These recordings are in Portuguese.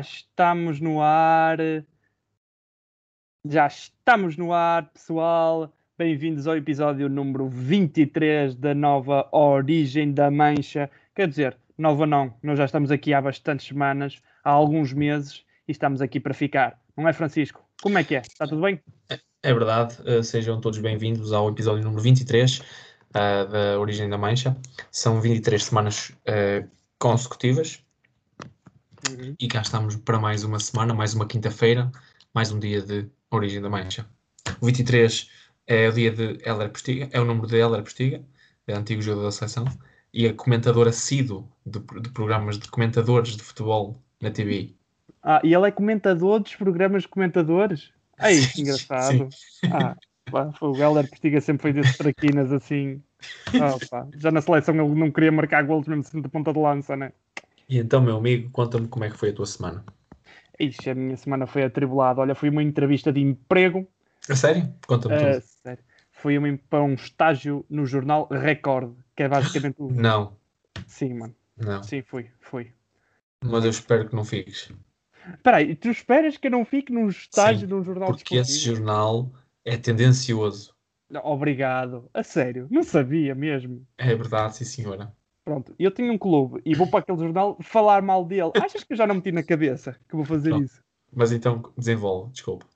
estamos no ar. Já estamos no ar, pessoal. Bem-vindos ao episódio número 23 da nova Origem da Mancha. Quer dizer, nova não, nós já estamos aqui há bastantes semanas, há alguns meses, e estamos aqui para ficar. Não é, Francisco? Como é que é? Está tudo bem? É verdade, uh, sejam todos bem-vindos ao episódio número 23 uh, da Origem da Mancha. São 23 semanas uh, consecutivas Uhum. e cá estamos para mais uma semana, mais uma quinta-feira, mais um dia de Origem da Mancha. O 23 é o dia de Heller Postiga, é o número de Heller Postiga, é antigo jogador da seleção, e a comentadora assíduo de, de programas de comentadores de futebol na TV. Ah, e ele é comentador dos programas de comentadores? Ai, Sim, engraçado. Ah, pá, o Heller Postiga sempre foi desses traquinas assim. Pá. Já na seleção ele não queria marcar golos mesmo sendo de ponta de lança, né? E então, meu amigo, conta-me como é que foi a tua semana. Ixi, a minha semana foi atribulada. Olha, foi uma entrevista de emprego. A sério? Conta-me Ah, tudo. sério. Foi uma, para um estágio no jornal Record, que é basicamente o. Não, Sim, mano. não. Sim, fui, fui. Mas eu espero que não fiques. Espera aí, tu esperas que eu não fique num estágio Sim, num jornal Porque esse jornal é tendencioso. Obrigado. A sério, não sabia mesmo. É verdade, sim senhora. Pronto, eu tenho um clube e vou para aquele jornal falar mal dele. Achas que eu já não meti na cabeça que vou fazer Não. isso? Mas então desenvolve, desculpa.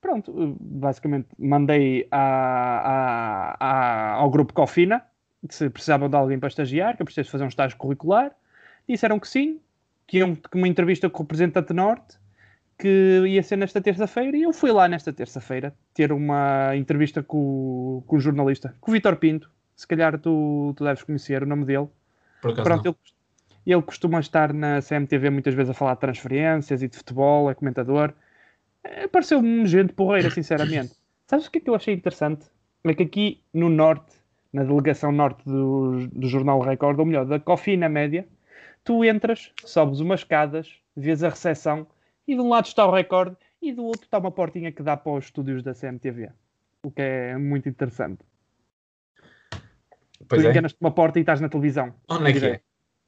Pronto, eh, basicamente mandei à- à- à- ao grupo Cofina se precisavam de alguém para estagiar, que eu preciso fazer um estágio curricular. Disseram que sim, que iam que uma entrevista com o representante norte, que ia ser nesta terça-feira, e eu fui lá nesta terça-feira ter uma entrevista com, com o jornalista, com o Vitor Pinto. Se calhar tu, tu deves conhecer o nome dele. Por acaso Pronto, ele, ele costuma estar na CMTV muitas vezes a falar de transferências e de futebol, é comentador. Eh, Pareceu-me gente porreira, sinceramente. Sabes o que é que eu achei interessante? É que aqui no Norte, na delegação Norte do, do Jornal Record, ou melhor, da Cofina Média, tu entras, sobes umas escadas, vês a recepção e de um lado está o Record e do outro está uma portinha que dá para os estúdios da CMTV. O que é muito interessante. Pois tu é. enganas-te uma porta e estás na televisão. Onde é que é?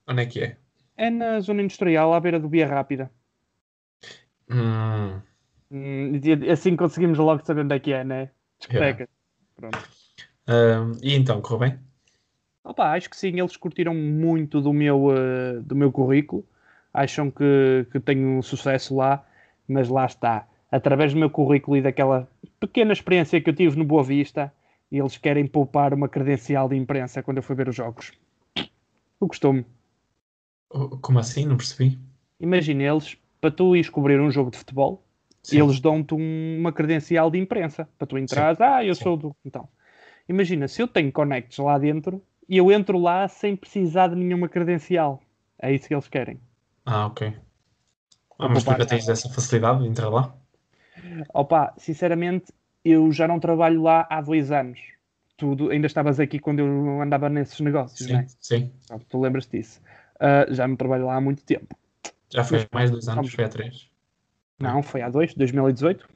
Onde é que é? É na zona industrial, à beira do Via Rápida. Hum, Hum, assim conseguimos logo saber onde é que é, né? Discoteca. Pronto. hum, e então, correu bem? Opa, acho que sim, eles curtiram muito do meu, eh, do meu currículo. Acham que, que tenho sucesso lá, mas lá está. Através do meu currículo e daquela pequena experiência que eu tive no Boa Vista, eles querem poupar uma credencial de imprensa quando eu for ver os jogos. O costume. Como assim? Não percebi. Imagina eles, para tu ires cobrir um jogo de futebol, Sim. eles dão-te um- uma credencial de imprensa para tu entrares. Ah, eu Sim. sou do. Então, imagina, se eu tenho connects lá dentro e eu entro lá sem precisar de nenhuma credencial. É isso que eles querem. Ah, ok. Ah, mas tu já tens essa facilidade de entrar lá? Opa, sinceramente, eu já não trabalho lá há dois anos. Tu ainda estavas aqui quando eu andava nesses negócios, Sim, não é? sim. Pronto, tu lembras disso. Ah, já não trabalho lá há muito tempo. Já foi Mas- mais dois anos, vamos- foi há três. Não, foi há dois, 2018.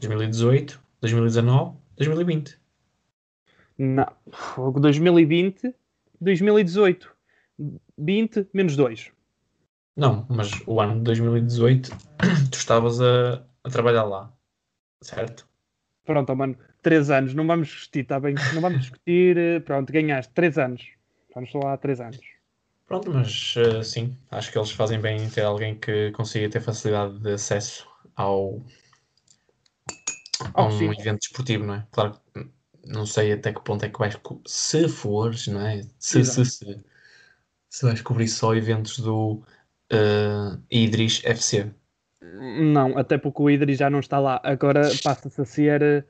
2018, 2019, 2020. Não, fogo 2020, 2018. 20 menos 2. Não, mas o ano de 2018 tu estavas a, a trabalhar lá, certo? Pronto, mano, 3 anos, não vamos discutir, está bem? Não vamos discutir, eh, pronto, ganhaste 3 anos. Vamos há 3 anos. Pronto, mas eh, sim, acho que eles fazem bem em ter alguém que consiga ter facilidade de acesso ao, a Oh, um sim. evento desportivo, não é? Claro que não sei até que ponto é que vais, se fores, não é? Se, se, Exato. se, se vais cobrir só eventos do eh, Idris FC. Não, até porque o Idris já não está lá. Agora passa-se a ser eh,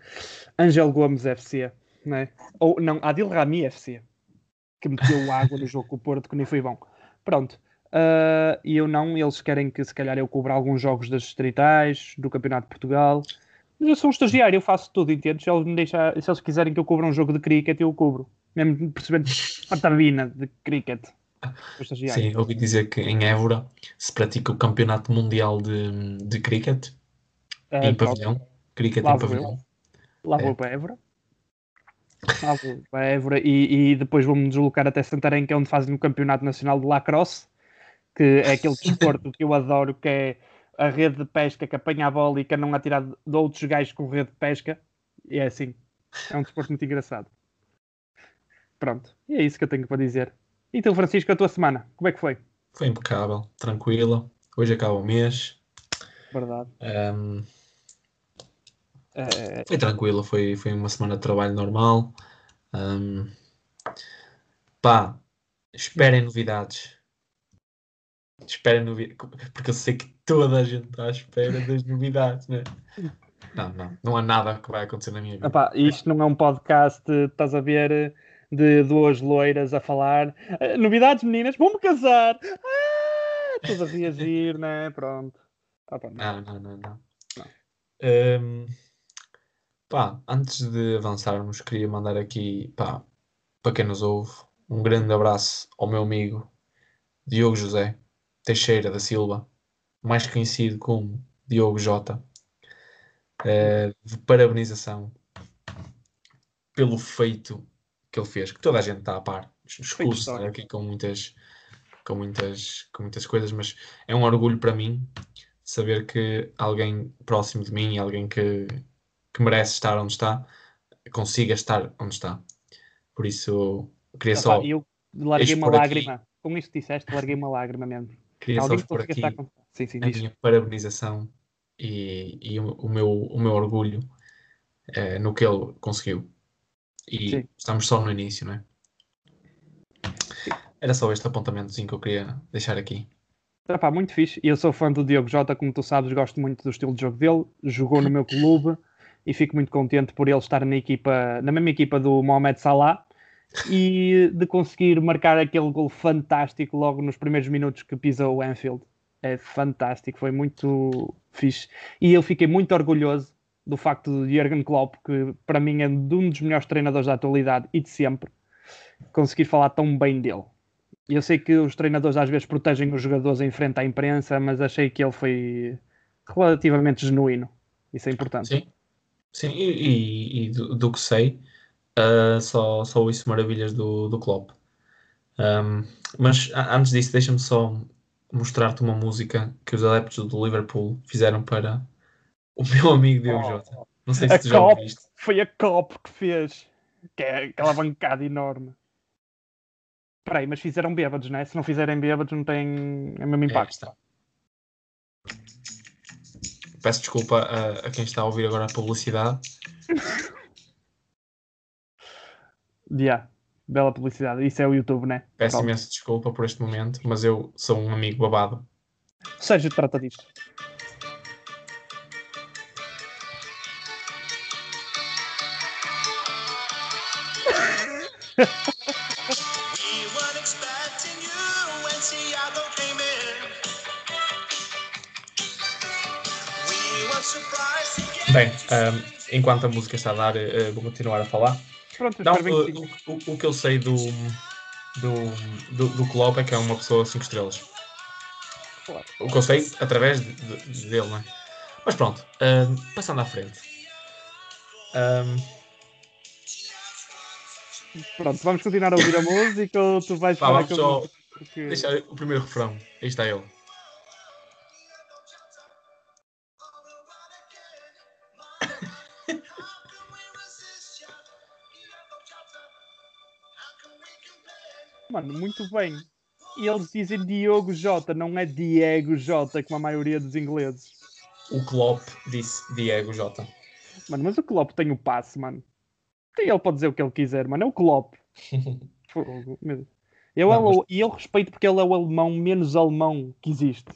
Angel Gomes FC, né? Ou não, Adil Rami FC, que meteu água no jogo com o Porto, que nem foi bom. Pronto. Ah, e eu não, eles querem que se calhar eu cubra alguns jogos das distritais, do Campeonato de Portugal. Mas eu sou um estagiário, eu faço tudo, entende? Se eles, me deixar, se eles quiserem que eu cubra um jogo de cricket, eu cubro. Mesmo percebendo a tabina de cricket. Sim, ouvi dizer que em Évora se pratica o Campeonato Mundial de, de Cricket Ah, em pavilhão. Cricket Lá em vou eu. pavilhão. Lá vou É. para Évora. Lá vou para Évora e, e depois vou-me deslocar até Santarém, que é onde fazem o Campeonato Nacional de Lacrosse, que é aquele desporto que eu adoro, que é a rede de pesca que apanha a bola e que não atirar de outros gajos com rede de pesca. E é assim. É um desporto muito engraçado. Pronto. E é isso que eu tenho para dizer. Então, Francisco, a tua semana, como é que foi? Foi impecável, tranquila. Hoje acaba o mês. Verdade. Um, É, foi tranquila, foi, foi uma semana de trabalho normal. Um, pá, esperem novidades. Esperem novidades. Porque eu sei que toda a gente está à espera das novidades, né? Não, não, não há nada que vai acontecer na minha vida. Epá, isto não é um podcast, estás a ver, de duas loiras a falar. "Ah, Novidades, meninas, vamos casar! Ah, todos a reagir, né? Pronto. Ah, pá, não. Não, não, não, não. Hum, pá, antes de avançarmos, queria mandar aqui, pá, para quem nos ouve, um grande abraço ao meu amigo Diogo José Teixeira da Silva, mais conhecido como Diogo Jota, eh, de parabenização pelo feito que ele fez, que toda a gente está a par. Escuso aqui com muitas, com muitas, com muitas coisas, mas é um orgulho para mim saber que alguém próximo de mim, alguém que, que merece estar onde está, consiga estar onde está. Por isso, queria só, Epá, eu larguei uma expor aqui- lágrima. Com isso que disseste, larguei uma lágrima mesmo. queria só Alguém expor consiga aqui com... Sim, sim, a diz. minha parabenização e, e o, o meu, o meu orgulho eh, no que ele conseguiu. E Sim. estamos só no início, não é? Era só este apontamentozinho que eu queria deixar aqui. Epá, muito fixe. E eu sou fã do Diogo Jota, como tu sabes, gosto muito do estilo de jogo dele. Jogou no meu clube e fico muito contente por ele estar na equipa, na mesma equipa do Mohamed Salah e de conseguir marcar aquele gol fantástico logo nos primeiros minutos que pisou o Anfield. É fantástico, foi muito fixe. E eu fiquei muito orgulhoso do facto de Jurgen Klopp, que para mim é de um dos melhores treinadores da atualidade e de sempre, conseguir falar tão bem dele. Eu sei que os treinadores às vezes protegem os jogadores em frente à imprensa, mas achei que ele foi relativamente genuíno. Isso é importante. Sim, sim, e, e- do, do que sei, ah, só, só ouço maravilhas do, do Klopp. Ahm, mas antes disso, deixa-me só mostrar-te uma música que os adeptos do Liverpool fizeram para o meu amigo Diogo Oh. Jota. Não sei se A tu já Klopp. ouviste. Foi a COP que fez. Que é aquela bancada enorme. Espera aí, mas fizeram bêbados, né? Se não fizerem bêbados não tem o mesmo É, impacto. está. Peço desculpa a, a quem está a ouvir agora a publicidade. Yeah. Bela publicidade. Isso é o YouTube, né? Peço Pronto. imensa desculpa por este momento, mas eu sou um amigo babado. Sérgio trata disto. Bem, ahm, see enquanto a música está a dar, eh, vou continuar a falar. Pronto, Não, bem o, o- que eu sei do, do, do, do Klopp é que é uma pessoa 5 estrelas. Claro. O que eu sei através de- de- dele, não é? Mas pronto, ahm, passando à frente. Ahm, Pronto, vamos continuar a ouvir a música ou tu vais Pá, falar com só música? Porque- deixar o primeiro refrão. Aí está ele. Mano, muito bem. E eles dizem Diogo Jota, não é Diego Jota, como a maioria dos ingleses. O Klopp disse Diego Jota. Mano, mas o Klopp tem o passe, mano. Ele pode dizer o que ele quiser, mano. É o Klopp. Fogo, meu Deus. Eu, Não, é o- E eu respeito porque ele é o alemão menos alemão que existe.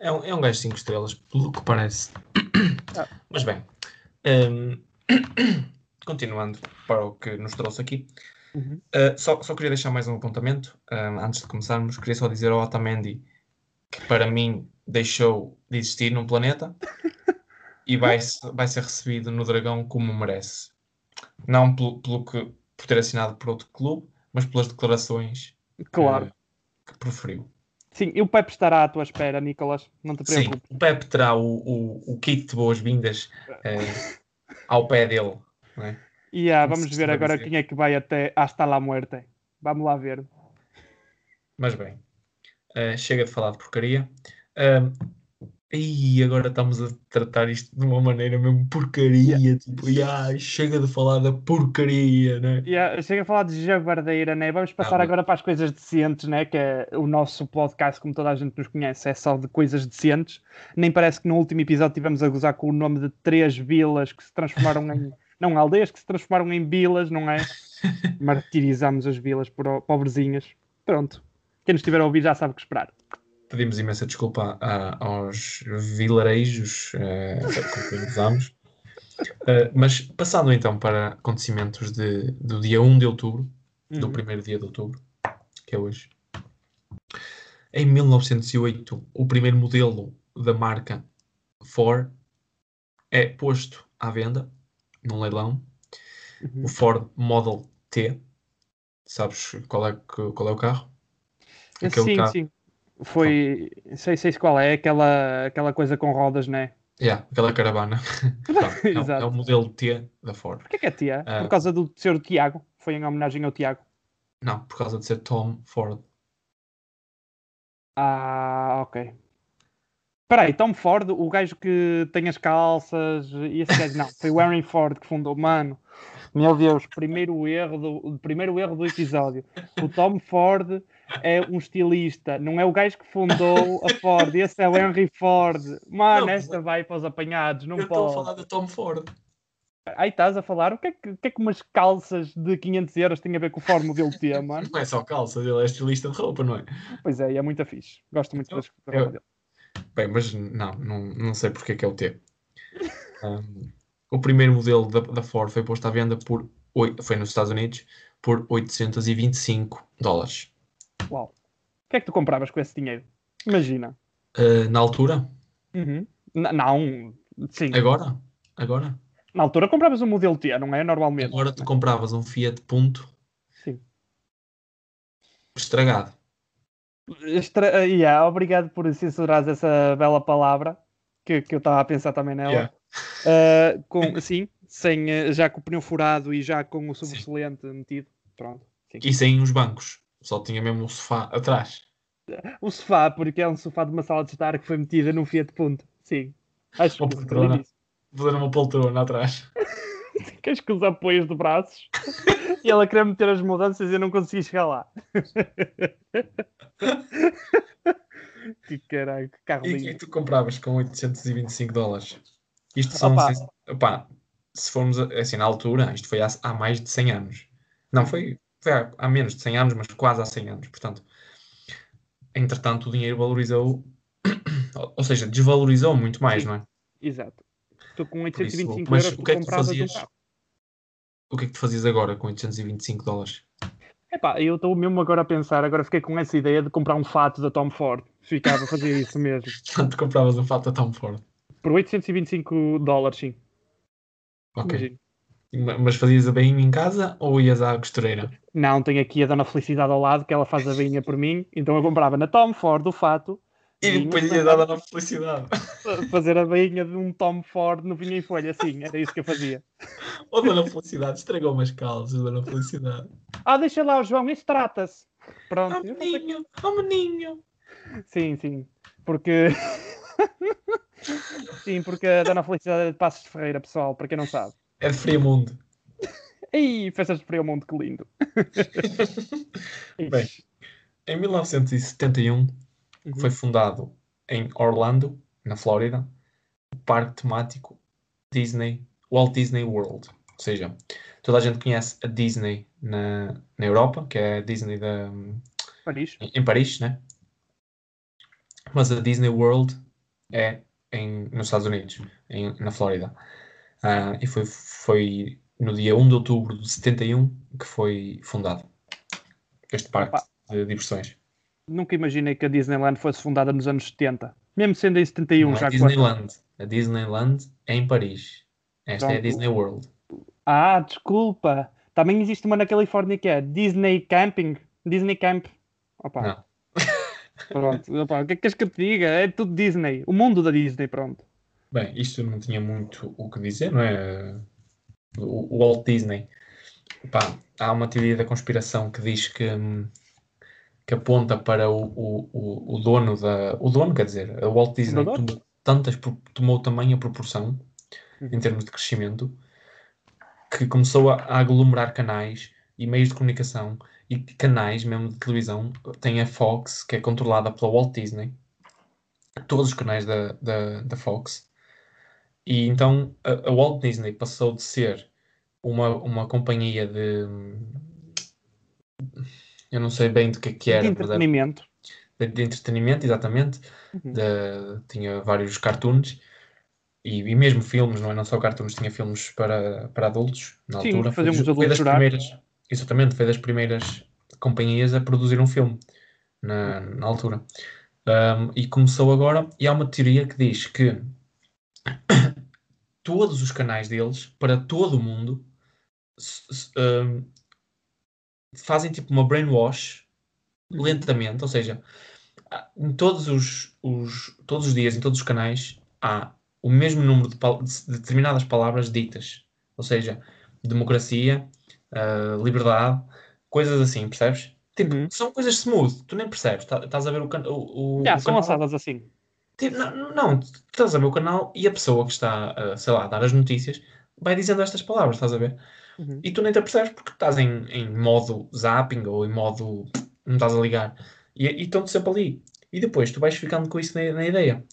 É um, é um gajo 5 estrelas, pelo que parece. Ah. Mas bem, ahm, continuando para o que nos trouxe aqui, Uhum. ah, só, só queria deixar mais um apontamento. ahm, antes de começarmos, queria só dizer ao Otamendi que para mim deixou de existir num planeta e vai, vai ser recebido no Dragão como merece. Não pelo, pelo que, por ter assinado por outro clube, mas pelas declarações Claro. ah, que preferiu. Sim, e o Pepe estará à tua espera, Nicolas. Não te Sim, preocupes. o Pepe terá o, o, o kit de boas-vindas eh, ao pé dele. É? E ah, vamos ver agora dizer. quem é que vai até hasta la muerte. Vamos lá ver. Mas bem, Uh, chega de falar de porcaria. Um, e agora estamos a tratar isto de uma maneira mesmo porcaria. Tipo, "Ai, chega de falar da porcaria, né? Yeah, chega a falar de jabardeira, né? Vamos passar Ah, agora para as coisas decentes, né? Que é o nosso podcast, como toda a gente nos conhece, é só de coisas decentes. Nem parece que no último episódio tivemos a gozar com o nome de três vilas que se transformaram em. não, aldeias que se transformaram em vilas, não é? Martirizamos as vilas por pobrezinhas. Pronto. Quem nos estiver a ouvir já sabe o que esperar. Pedimos imensa desculpa a- aos vilarejos uh, com quem usamos. Uh, mas passando então para acontecimentos de, do dia 1 de outubro, do Uhum. primeiro dia de outubro, que é hoje. Em 1908, o primeiro modelo da marca Ford é posto à venda num leilão. Uhum. O Ford Model T. Sabes qual é, qual é o carro? Aquele Sim, carro- sim. Foi. Sei, sei qual é, aquela, aquela coisa com rodas, né? Yeah, aquela caravana. Pronto, é, o- Exato. é o modelo T da Ford. Porquê que é tia? Ah. Por causa do ser o Tiago. Foi em homenagem ao Tiago. Não, por causa de ser Tom Ford. Ah, ok. Espera aí, Tom Ford, o gajo que tem as calças e esse gajo, não, foi o Henry Ford que fundou, mano. Meu Deus, primeiro erro do, primeiro erro do episódio. O Tom Ford é um estilista, não é o gajo que fundou a Ford, esse é o Henry Ford. Mano, Não, esta vai para os apanhados, não Eu estou a pode. falar de Tom Ford. Aí estás a falar, o que, é que, o que é que umas calças de 500 euros têm a ver com o Ford Modelo T, mano? Não é só calças, ele é estilista de roupa, não é? Pois é, e é muito fixe. Gosto muito das da eu- roupa dele. Bem, mas não, não, não sei porque é que é o T. Um, o primeiro modelo da, da Ford foi posto à venda por, oi- foi nos Estados Unidos, por 825 dólares. Uau. O que é que tu compravas com esse dinheiro? Imagina. Uh, na altura, Uhum. Não, sim. agora, agora, Na altura compravas um modelo T, não é? Normalmente. agora tu compravas um Fiat Punto Sim. estragado. Extra... yeah, obrigado por censurares essa bela palavra que, que eu estava a pensar também nela. Yeah. Uh, com, sim, sem, uh, já com o pneu furado e já com o sobressalente metido. Pronto. Sim. E sem os bancos, só tinha mesmo o sofá atrás. O sofá, porque é um sofá de uma sala de estar que foi metida num Fiat Punto. Sim. Acho Uma que poltrona. falei disso. Fazer uma poltrona atrás. Queres que os apoios de braços e ela queria meter as mudanças e eu não consegui chegar lá. que caralho, que carro E é lindo. que tu compravas com 825 dólares? Isto são. Opa. sen- opá, se formos a- assim na altura, isto foi há, há mais de 100 anos. Não, foi, foi há, há menos de 100 anos, mas quase há 100 anos. Portanto, entretanto, o dinheiro valorizou, ou seja, desvalorizou muito mais, não é? Exato. Tu com Por isso, 825 mas euros o que é que tu um fazias? carro. O que é que tu fazias agora com 825 dólares? Epá, eu estou mesmo agora a pensar, agora fiquei com essa ideia de comprar um fato da Tom Ford. Ficava a fazer isso mesmo. Portanto, compravas um fato a Tom Ford. Por 825 dólares, sim. Ok. Imagino. Ma- Mas fazias a bainha em casa ou ias à costureira? Não, tenho aqui a Dona Felicidade ao lado, que ela faz a vinha por mim. Então eu comprava na Tom Ford o fato. E depois comprava- dar na felicidade. fazer a bainha de um Tom Ford no vinho em folha, sim, era isso que eu fazia. Ou Dona Felicidade, estragou umas calças, Dona Felicidade. Ah, deixa lá o João, isso trata-se. Pronto, Oh sei- menino, oh menino. sim, sim, porque sim, porque a Dona Felicidade é de Passos de Ferreira, pessoal, para quem não sabe. É de Friamundo. Ei, festas de frio mundo, que lindo. Bem. Em 1971 Uhum. foi fundado em Orlando, na Flórida, o parque temático Disney, Walt Disney World. Ou seja, toda a gente conhece a Disney na, na Europa, que é a Disney da, Paris. em, em Paris, né? Mas a Disney World é em, nos Estados Unidos, em, na Flórida. Ah, e foi, foi no dia 1 de outubro de 71 que foi fundado este parque Opa. de diversões. Nunca imaginei que a Disneyland fosse fundada nos anos 70. Mesmo sendo em 71, Não é já que Disneyland. A Disneyland é em Paris. Esta é a. Disney World. Ah, desculpa. Também existe uma na Califórnia que é Disney Camping. Disney Camp. Opa. Não. Pronto. Opa, o que é que queres que eu te diga? É tudo Disney. O mundo da Disney, pronto. Bem, isto não tinha muito o que dizer, não é? O, o Walt Disney. Pá, há uma teoria da conspiração que diz que, hum, que aponta para o, o, o, dono da. O dono, quer dizer, a Walt Disney tomou, tantas, tomou tamanha proporção em Uhum. termos de crescimento que começou a, a aglomerar canais e meios de comunicação e canais mesmo de televisão. Tem a Fox, que é controlada pela Walt Disney, todos os canais da, da, da Fox. E então a, a Walt Disney passou de ser uma, uma companhia de. Eu não sei bem do que é que De era, era entretenimento. de, de entretenimento, exatamente. Uhum. De- tinha vários cartoons e, e mesmo filmes, não é? Não só cartoons, tinha filmes para, para adultos na Sim, altura. faziam foi, foi das primeiras, exatamente, foi das primeiras companhias a produzir um filme na, na altura. Um, e começou agora, e há uma teoria que diz que todos os canais deles, para todo o mundo, um, fazem tipo uma brainwash Uhum. lentamente, ou seja, em todos os, os- todos os dias, em todos os canais, há o mesmo número de, de determinadas palavras ditas, ou seja, democracia, ah, liberdade, coisas assim, percebes? Tipo, Uhum. são coisas smooth, tu nem percebes, tá- estás a ver o, can- o, o, Já, o são canal, lançadas assim. Tipo, não, não, tu estás a ver o canal e a pessoa que está, ah, sei lá, a dar as notícias vai dizendo estas palavras, estás a ver? Uhum. E tu nem te apercebes porque estás em, em modo zapping ou em modo não estás a ligar. E, e estão-te sempre ali. E depois tu vais ficando com isso na, na ideia.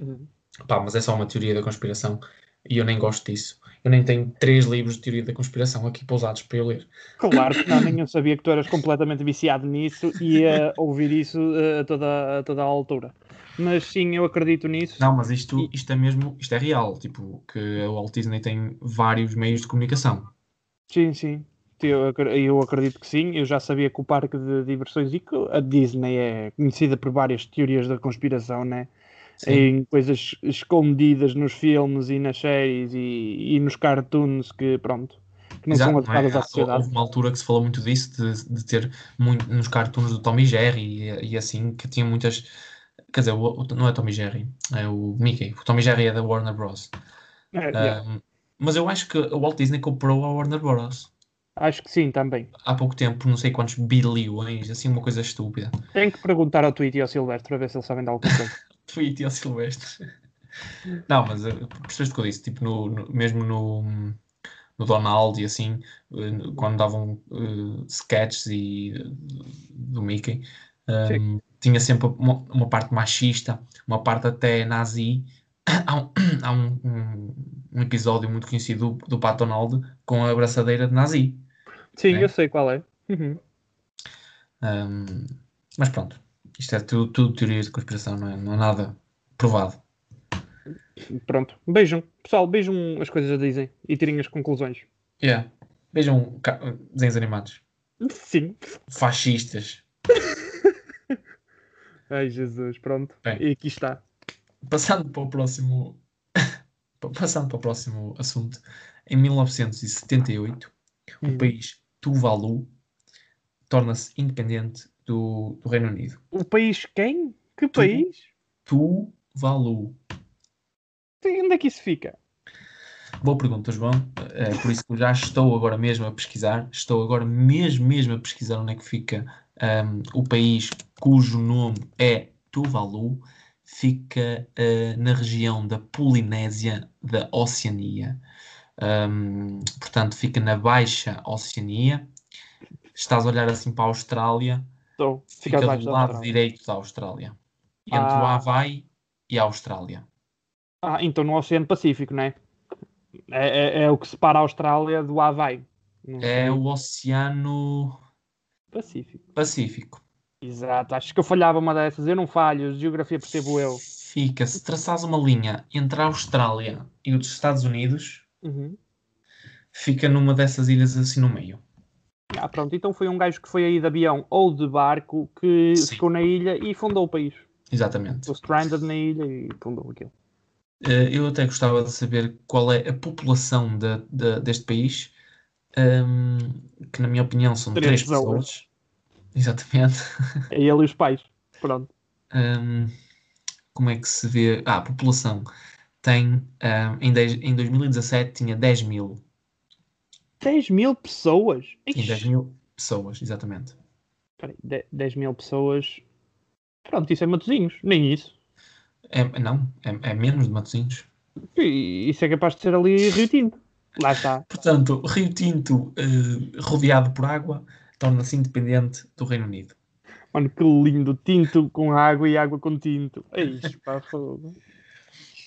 Uhum. Pá, mas é só uma teoria da conspiração e eu nem gosto disso. Eu nem tenho três livros de teoria da conspiração aqui pousados para eu ler. Claro que não, nem eu sabia que tu eras completamente viciado nisso e ia ouvir isso eh, a toda, a toda a altura. Mas sim, eu acredito nisso. Não, mas isto, isto é mesmo, isto é real. Tipo, que a Walt Disney tem vários meios de comunicação. Sim, sim. Eu, acre- eu acredito que sim. Eu já sabia que o parque de diversões e que a Disney é conhecida por várias teorias da conspiração, né? Sim. Em coisas escondidas nos filmes e nas séries e, e nos cartoons que, pronto, que não Exato, são é? adequadas à Há- sociedade. Houve uma altura que se falou muito disso, de, de ter muito nos cartoons do Tom e Jerry e, e assim, que tinha muitas. Quer dizer, o- não é Tom e Jerry, é o Mickey. O Tom e Jerry é da Warner Bros. É, yeah. Um, mas eu acho que a Walt Disney comprou a Warner Bros. Acho que sim, também. há pouco tempo, por não sei quantos bilhões, assim, uma coisa estúpida. Tenho que perguntar ao Tweety e ao Silvestre para ver se eles sabem de alguma coisa. Tweet ao Silvestre. Não, mas eh, percebeste o que eu disse? Tipo, no, no- mesmo no, no Donald e assim, eh, quando davam eh, sketches e, do Mickey, ehm, tinha sempre uma, uma parte machista, uma parte até nazi. Há um, há um, um- um episódio muito conhecido do, do Pat Donald com a abraçadeira de nazi. Sim, É. eu sei qual é. Uhum. Ehm, mas pronto, isto é tudo, tudo teoria de conspiração, não é, não é nada provado. Pronto. Beijam. Pessoal, beijam as coisas da Disney e tirem as conclusões. Yeah. Ca- desenhos animados. Sim. Fascistas. Ai, Jesus. Pronto. Bem. E aqui está. Passando para o próximo. Passando para o próximo assunto. Em 1978, o Hum. país Tuvalu torna-se independente do, do Reino Unido. O país quem? Que país? Tuvalu. Onde é que isso fica? Boa pergunta, João. É por isso que eu já estou agora mesmo a pesquisar. Estou agora mesmo, mesmo a pesquisar onde é que fica ahm, o país cujo nome é Tuvalu. Fica ah, na região da Polinésia da Oceania. Ahm, portanto, fica na Baixa Oceania. Estás a olhar assim para a Austrália. Estou. Fica Fica do lado direito da Austrália. Entre o Ah. Havaí e a Austrália. Ah, então no Oceano Pacífico, não é? É, é, é o que separa a Austrália do Havaí. É o Oceano Pacífico. Pacífico. Exato. Acho que eu falhava uma dessas. Eu não falho. Geografia percebo eu. Fica, se traçares uma linha entre a Austrália e os Estados Unidos, Uhum. fica numa dessas ilhas assim no meio. Ah, pronto. Então foi um gajo que foi aí de avião ou de barco que Sim. ficou na ilha e fundou o país. Exatamente. Ficou stranded na ilha e fundou aquilo. Eh, eu até gostava de saber qual é a população da- da- deste país, ehm, que na minha opinião são Três três pessoas. Exatamente. É ele e os pais. Pronto. Ehm, como é que se vê? Ah, a população tem, ehm, em, 10 em 2017 tinha 10 mil. 10 mil pessoas? Tinha 10 Ixi, mil pessoas, exatamente. Peraí, de- 10 mil pessoas. Pronto, isso é Matozinhos, nem isso. É, não, é, é menos de Matosinhos. E isso é capaz de ser ali Rio Tinto. Lá está. Portanto, Rio Tinto, eh, rodeado por água, torna-se independente do Reino Unido. Mano, que lindo. Tinto com água e água com tinto. É isso, pá, fogo.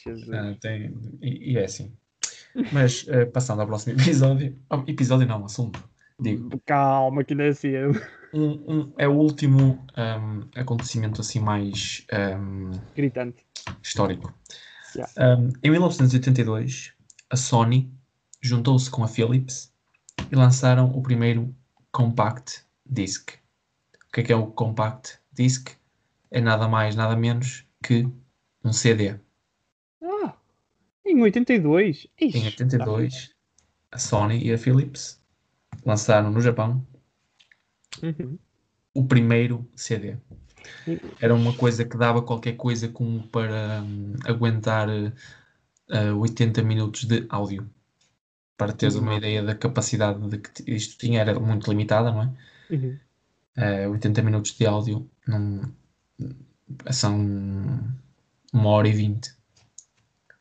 Jesus. Ah, tem- e, e é assim. Mas, eh, passando ao próximo episódio. oh, episódio não, assunto. Digo, Calma, que ainda é cedo. um- um- é o último ahm, acontecimento assim mais Gritante. histórico. Yeah. Um, em 1982, a Sony juntou-se com a Philips e lançaram o primeiro Compact Disc. O que é que é o Compact Disc? É nada mais, nada menos que um CD. Ah, em 82. Ixi, Em 82, a Sony e a Philips lançaram no Japão Uhum. o primeiro CD. Era uma coisa que dava qualquer coisa como para hum, aguentar eh, 80 minutos de áudio. Para teres uma Uhum. ideia da capacidade de que isto tinha, era muito limitada, não é? Uhum. Eh, 80 minutos de áudio não, são uma hora e vinte.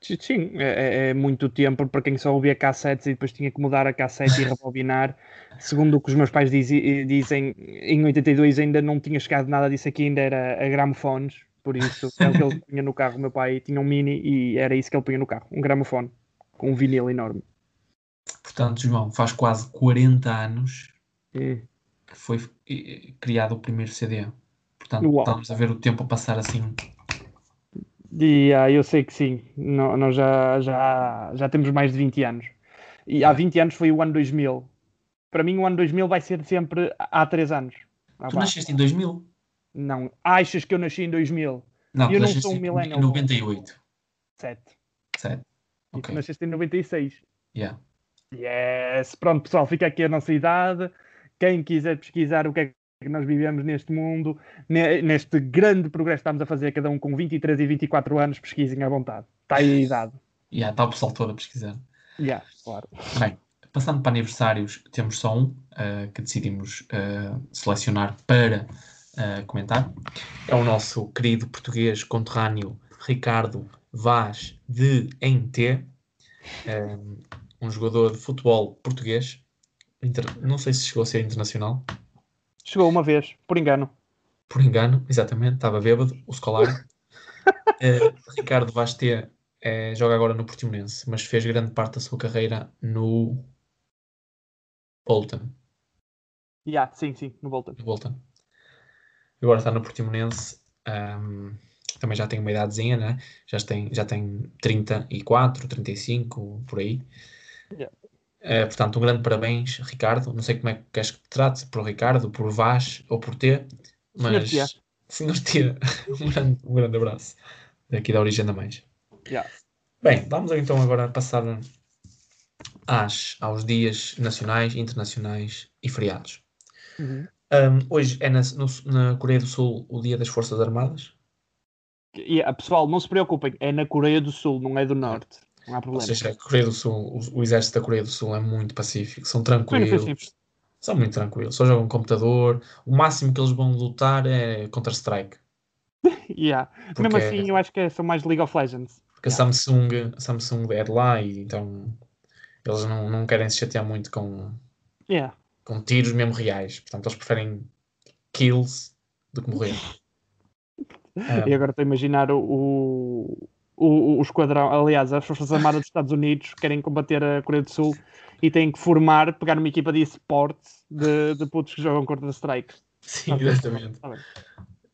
Sim, é, é- é muito tempo para quem só ouvia cassetes e depois tinha que mudar a cassete e rebobinar. Segundo o que os meus pais dizi- dizem, em 82 ainda não tinha chegado nada disso aqui, ainda era a gramofones. Por isso, é o que ele punha no carro. O meu pai tinha um mini e era isso que ele punha no carro: um gramofone com um vinil enorme. Portanto, João, faz quase 40 anos Hum. que foi eh, criado o primeiro CD. Portanto, Uau. estamos a ver o tempo a passar assim. E ah, eu sei que sim, nó- nós já, já, já temos mais de 20 anos. E há 20 anos foi o ano 2000. Para mim, o ano 2000 vai ser sempre há 3 anos. Ah, Tu pá. nasceste em 2000? Não, achas que eu nasci em 2000? Não, Eu não sou um em- millennial. em 98. 7. Certo? E tu nasceste em 96. Yeah. Yes! Pronto, pessoal, fica aqui a nossa idade. Quem quiser pesquisar o que é que nós vivemos neste mundo, ne- neste grande progresso que estamos a fazer, cada um com 23 e 24 anos, pesquisem à vontade. Está aí a idade. Yeah, está o pessoal todo a pesquisar. Yeah, claro. Bem, passando para aniversários, temos só um eh, que decidimos eh, selecionar para eh, comentar. É o nosso querido português conterrâneo Ricardo Vaz de eh, um jogador de futebol português. Inter- Não sei se chegou a ser internacional, Chegou uma vez, por engano. por engano, exatamente, estava bêbado, o escolar. Eh, Ricardo Vaz T eh, joga agora no Portimonense, mas fez grande parte da sua carreira no Bolton. Yeah, sim, sim, no Bolton. no Bolton. Agora está no Portimonense. ahm, também já tem uma idadezinha, né? Já tem, já tem 34, 35, por aí. Yeah. Eh, portanto, um grande parabéns, Ricardo. Não sei como é que queres que te trate, por Ricardo, por Vaz ou por T, mas Senhor Senhor T, um grande, um grande abraço daqui da Origem da Mais. Yeah. Bem, vamos então agora passar às, aos dias nacionais, internacionais e feriados. Uhum. Um, hoje é na, no- na Coreia do Sul o Dia das Forças Armadas. E, ah, pessoal, não se preocupem, é na Coreia do Sul, não é do Norte. Não há Ou problema. seja, a Coreia do Sul, o, o exército da Coreia do Sul é muito pacífico, são no tranquilos, são muito tranquilos, só jogam computador. O máximo que eles vão lutar é Counter-Strike, Yeah. Porque- Mesmo assim, eu acho que são mais League of Legends. porque a Yeah. Samsung, a Samsung é de lá e então eles não, não querem se chatear muito com, Yeah. com tiros mesmo reais. Portanto, eles preferem kills do que morrer. E agora estou a imaginar o, o, o, esquadrão, aliás, as Forças Armadas dos Estados Unidos querem combater a Coreia do Sul e têm que formar, pegar uma equipa de esportes de, de putos que jogam Counter-Strike. Sim, Ok. exatamente. Tá.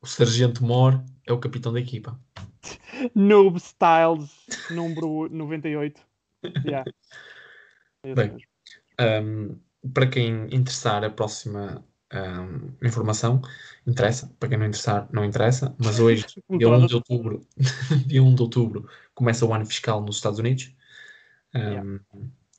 O Sargento Mor é o capitão da equipa. Noob Styles, número 98. Yeah. É Bem. Um, para quem interessar a próxima um, informação, interessa. Para quem não interessar, não interessa. Mas hoje, dia 1 todas. de outubro, dia 1 de outubro, começa o ano fiscal nos Estados Unidos. Um, Yeah.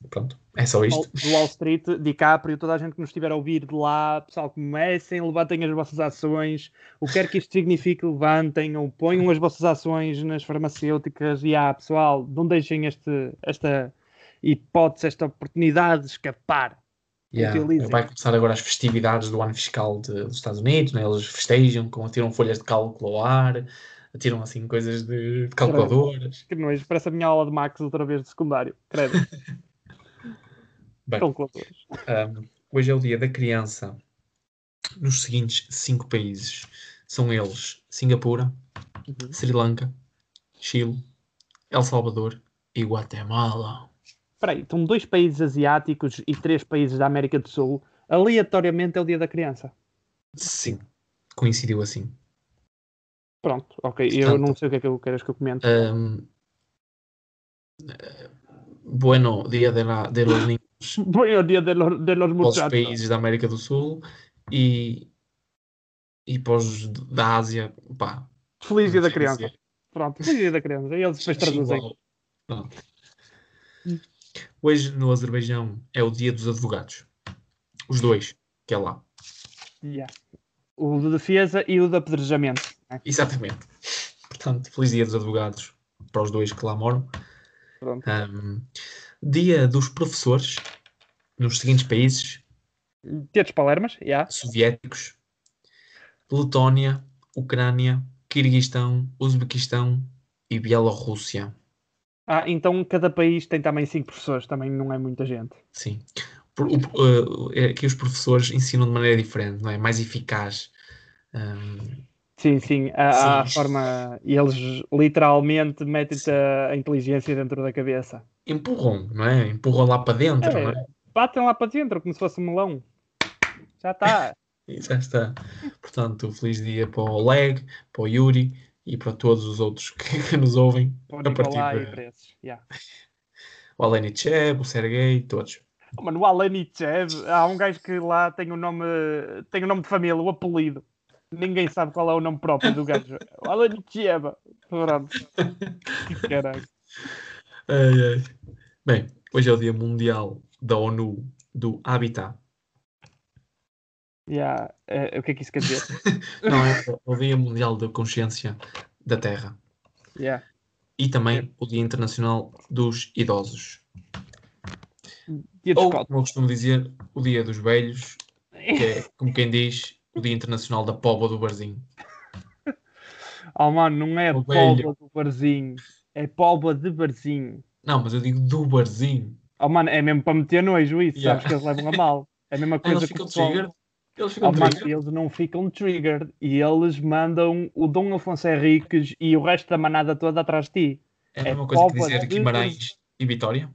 Pronto, é só isto. do Wall Street, DiCaprio, toda a gente que nos estiver a ouvir de lá, pessoal, comecem, levantem as vossas ações, o que quer que isto signifique, levantem ou ponham as vossas ações nas farmacêuticas e ah, pessoal, não deixem este, esta hipótese, esta oportunidade de escapar. Yeah. Vai começar agora as festividades do ano fiscal de- dos Estados Unidos, né? eles festejam, com, atiram folhas de cálculo ao ar, atiram assim coisas de, de calculadoras. Que nojo, parece a minha aula de Max outra vez de secundário. Credo. Bem, Calculadores. um, hoje é o dia da criança nos seguintes cinco países. São eles Singapura, Uhum. Sri Lanka, Chile, El Salvador e Guatemala. Espera aí, estão dois países asiáticos e três países da América do Sul. Aleatoriamente é o dia da criança. Sim, coincidiu assim. Pronto, ok. Eu Portanto- não sei o que é que eu queres que eu comente. Um, eh, bueno, dia de, la, de los niños Bom, é o dia de los, de los para os muchachos. países da América do Sul e, e para os da Ásia, pá. Feliz dia da criança. Pronto, feliz dia da criança. E eles depois traduzem. Pronto. Hoje no Azerbaijão é o dia dos advogados. Os dois, que é lá. Yeah. O de defesa e o de apedrejamento. né? Exatamente. Portanto, feliz dia dos advogados para os dois que lá moram. Um, dia dos professores nos seguintes países: dos Palermas, yeah. soviéticos, Letónia, Ucrânia, Quirguistão, Uzbequistão e Bielorrússia. Ah, então cada país tem também cinco professores, também não é muita gente. Sim. Por- o- eh, é que os professores ensinam de maneira diferente, não é? Mais eficaz. Um, Sim, sim, a, forma. E eles literalmente metem-te a, inteligência dentro da cabeça. empurram, não é? Empurram lá para dentro, É. não é? Batem lá para dentro como se fosse um melão. Já está. Já está. Portanto, feliz dia para o Oleg, para o Yuri e para todos os outros que, nos ouvem. Para A partir de- esses. Yeah. O Alenichev, o Sergei, todos. Oh, Mano, o Alenichev, há um gajo que lá tem o nome, tem o nome de família, o apelido. Ninguém sabe qual é o nome próprio do gajo. O Alenichev. Pronto. Que Caralho. Ai, ai. Bem, hoje é o Dia Mundial da ONU do Habitat. Yeah. eh, o que é que isso quer dizer? Não, é o Dia Mundial da Consciência da Terra. Yeah. E também o Dia Internacional dos Idosos. Dia dos Ou, cotos. como eu costumo dizer, o Dia dos Velhos, que é, como quem diz, o Dia Internacional da Póvoa do Barzinho. Oh, mano, não é velho. do barzinho. É polva de barzinho. Não, mas eu digo do Barzinho. Oh, mano, é mesmo para meter nojo isso. Yeah. Sabes que eles levam a mal. É a mesma coisa que o pessoal... Eles ficam eles não ficam triggered e eles mandam o Dom Afonso Henriques e o resto da manada toda atrás de ti. É a é mesma coisa que dizer Guimarães e Vitória.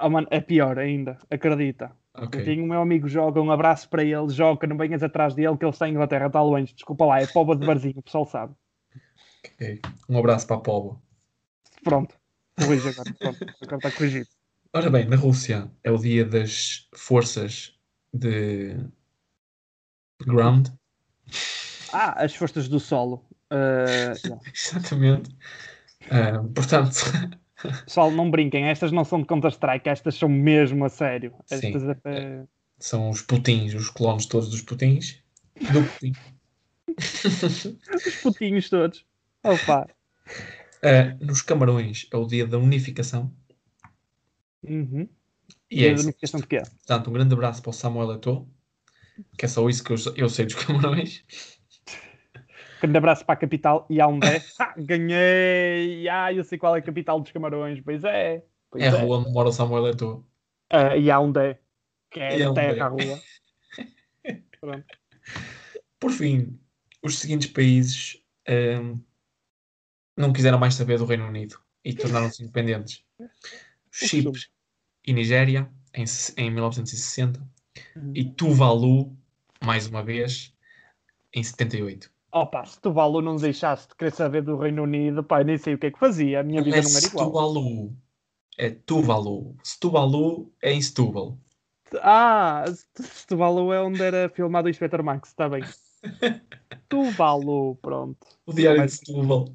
Oh, mano, é pior ainda, acredita. Ok. Eu tenho o meu amigo joga, um abraço para ele, joga, não venhas atrás dele que ele está em Inglaterra, está longe. Desculpa lá, é poba de barzinho, o pessoal sabe. ok. Um abraço para a Póvoa. Pronto, corrige agora, pronto, agora está corrigido. Ora bem, na Rússia é o dia das forças de ground. Ah, as forças do solo. Uh, yeah. Exatamente. Ah, portanto, Pessoal, não brinquem, estas não são de Counter-Strike, estas são mesmo a sério. Sim. Estas é... são os putins, os clones todos dos putins. Do Putin. Os putinhos todos. Opa. Ah, nos Camarões é o dia da unificação. Uhum. E é a isso. unificação de quê? Portanto, um grande abraço para o Samuel Eto'o, que é só isso que eu, eu sei dos Camarões. Grande abraço para a capital Yaoundé. Ah, ganhei! Ah, eu sei qual é a capital dos Camarões. Pois é. Pois É a rua onde mora o Samuel Eto'o. Ah, Yaoundé. Que é a terra, a rua. Por fim, os seguintes países ahm, não quiseram mais saber do Reino Unido e tornaram-se independentes. Chipre e Nigéria, em, em 1960, e Tuvalu, mais uma vez, em 78. Opa, se Tuvalu não deixasse de querer saber do Reino Unido, pá, nem sei o que é que fazia. A minha vida é não era igual. Setúbalo. É Tuvalu. Setúbalo é em Setúbal. Ah, Tuvalu é onde era filmado o Inspector Max, está bem. Tuvalu, pronto. O Diário de Setúbal.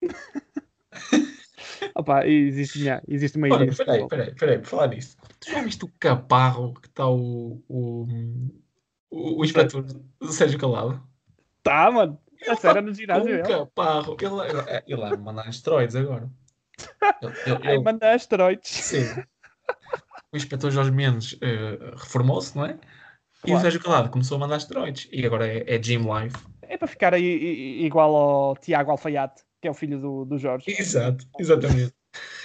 Opa, existe, já, existe uma em peraí, peraí, peraí, por falar nisso. Tu já viste o caparro que está o, o, o, o inspetor Sérgio Calado? Tá, mano. A sério, no Um ginásio. ele. caparro. Ele, ele vai mandar asteroides agora. Ele, ele- Ai, ele- manda asteroides. sim. o inspetor Jorge Mendes eh, reformou-se, não é? E o Claro. Sérgio Calado começou a mandar esteroides. E agora é, é Gym Life. É para ficar aí, igual ao Tiago Alfaiate, que é o filho do, do Jorge. Exato, exatamente.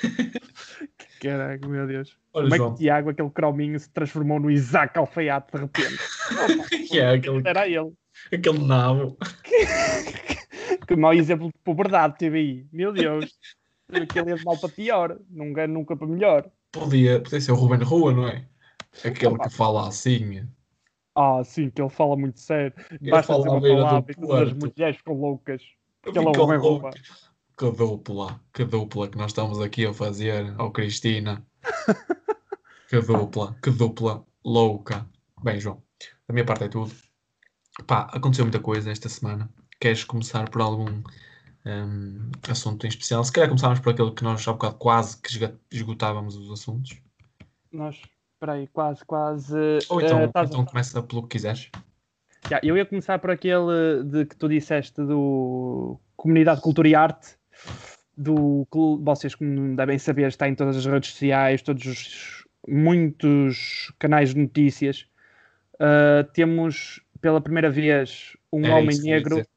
Caraca, meu Deus. Olha, Como é que João. o Tiago, aquele crominho, se transformou no Isaac Alfaiate de repente? Que é aquele, Era ele. aquele nabo. que mau exemplo de puberdade teve aí. Meu Deus. Aquele é de mal para pior. Nunca, nunca para melhor. Podia, podia ser o Ruben Rua, não é? Aquele Opa. que fala assim. Ah, sim, que ele fala muito sério. Basta dizer uma palavra e todas as mulheres ficam loucas. É Rubem louco. Rua. Que dupla, que dupla que nós estamos aqui a fazer, ao Cristina. Que dupla, que dupla louca. Bem, João, da minha parte é tudo. Pá, aconteceu muita coisa esta semana. Queres começar por algum hum, assunto em especial? Se calhar começávamos por aquele que nós há bocado quase que esgotávamos os assuntos. Nós, espera aí, quase, quase. Ou então, eh, estás- então começa pelo que quiseres. Já, eu ia começar por aquele de que tu disseste do Comunidade Cultura e Arte, do que vocês como devem saber está em todas as redes sociais, todos os muitos canais de notícias. Uh, temos pela primeira vez um Era homem ia negro dizer.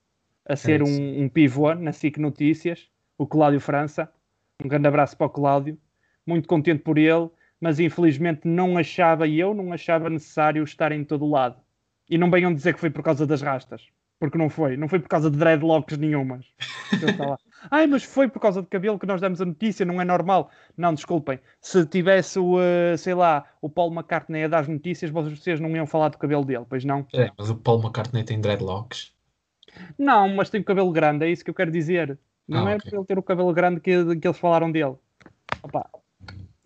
a ser isso. um, um pivô na SIC Notícias, o Cláudio França. Um grande abraço para o Cláudio. Muito contente por ele, mas infelizmente não achava, e eu não achava necessário estar em todo o lado. E não venham dizer que foi por causa das rastas, porque não foi. Não foi por causa de dreadlocks nenhumas. lá. Ai, mas foi por causa de cabelo que nós demos a notícia, não é normal. Não, desculpem. Se tivesse o, eh, sei lá, o Paul McCartney a dar as notícias, vocês não iam falar do cabelo dele, pois não? É, mas o Paul McCartney tem dreadlocks. Não, mas tem o cabelo grande, é isso que eu quero dizer. Não Ah, é ok. por ele ter o cabelo grande que, que eles falaram dele. Opa,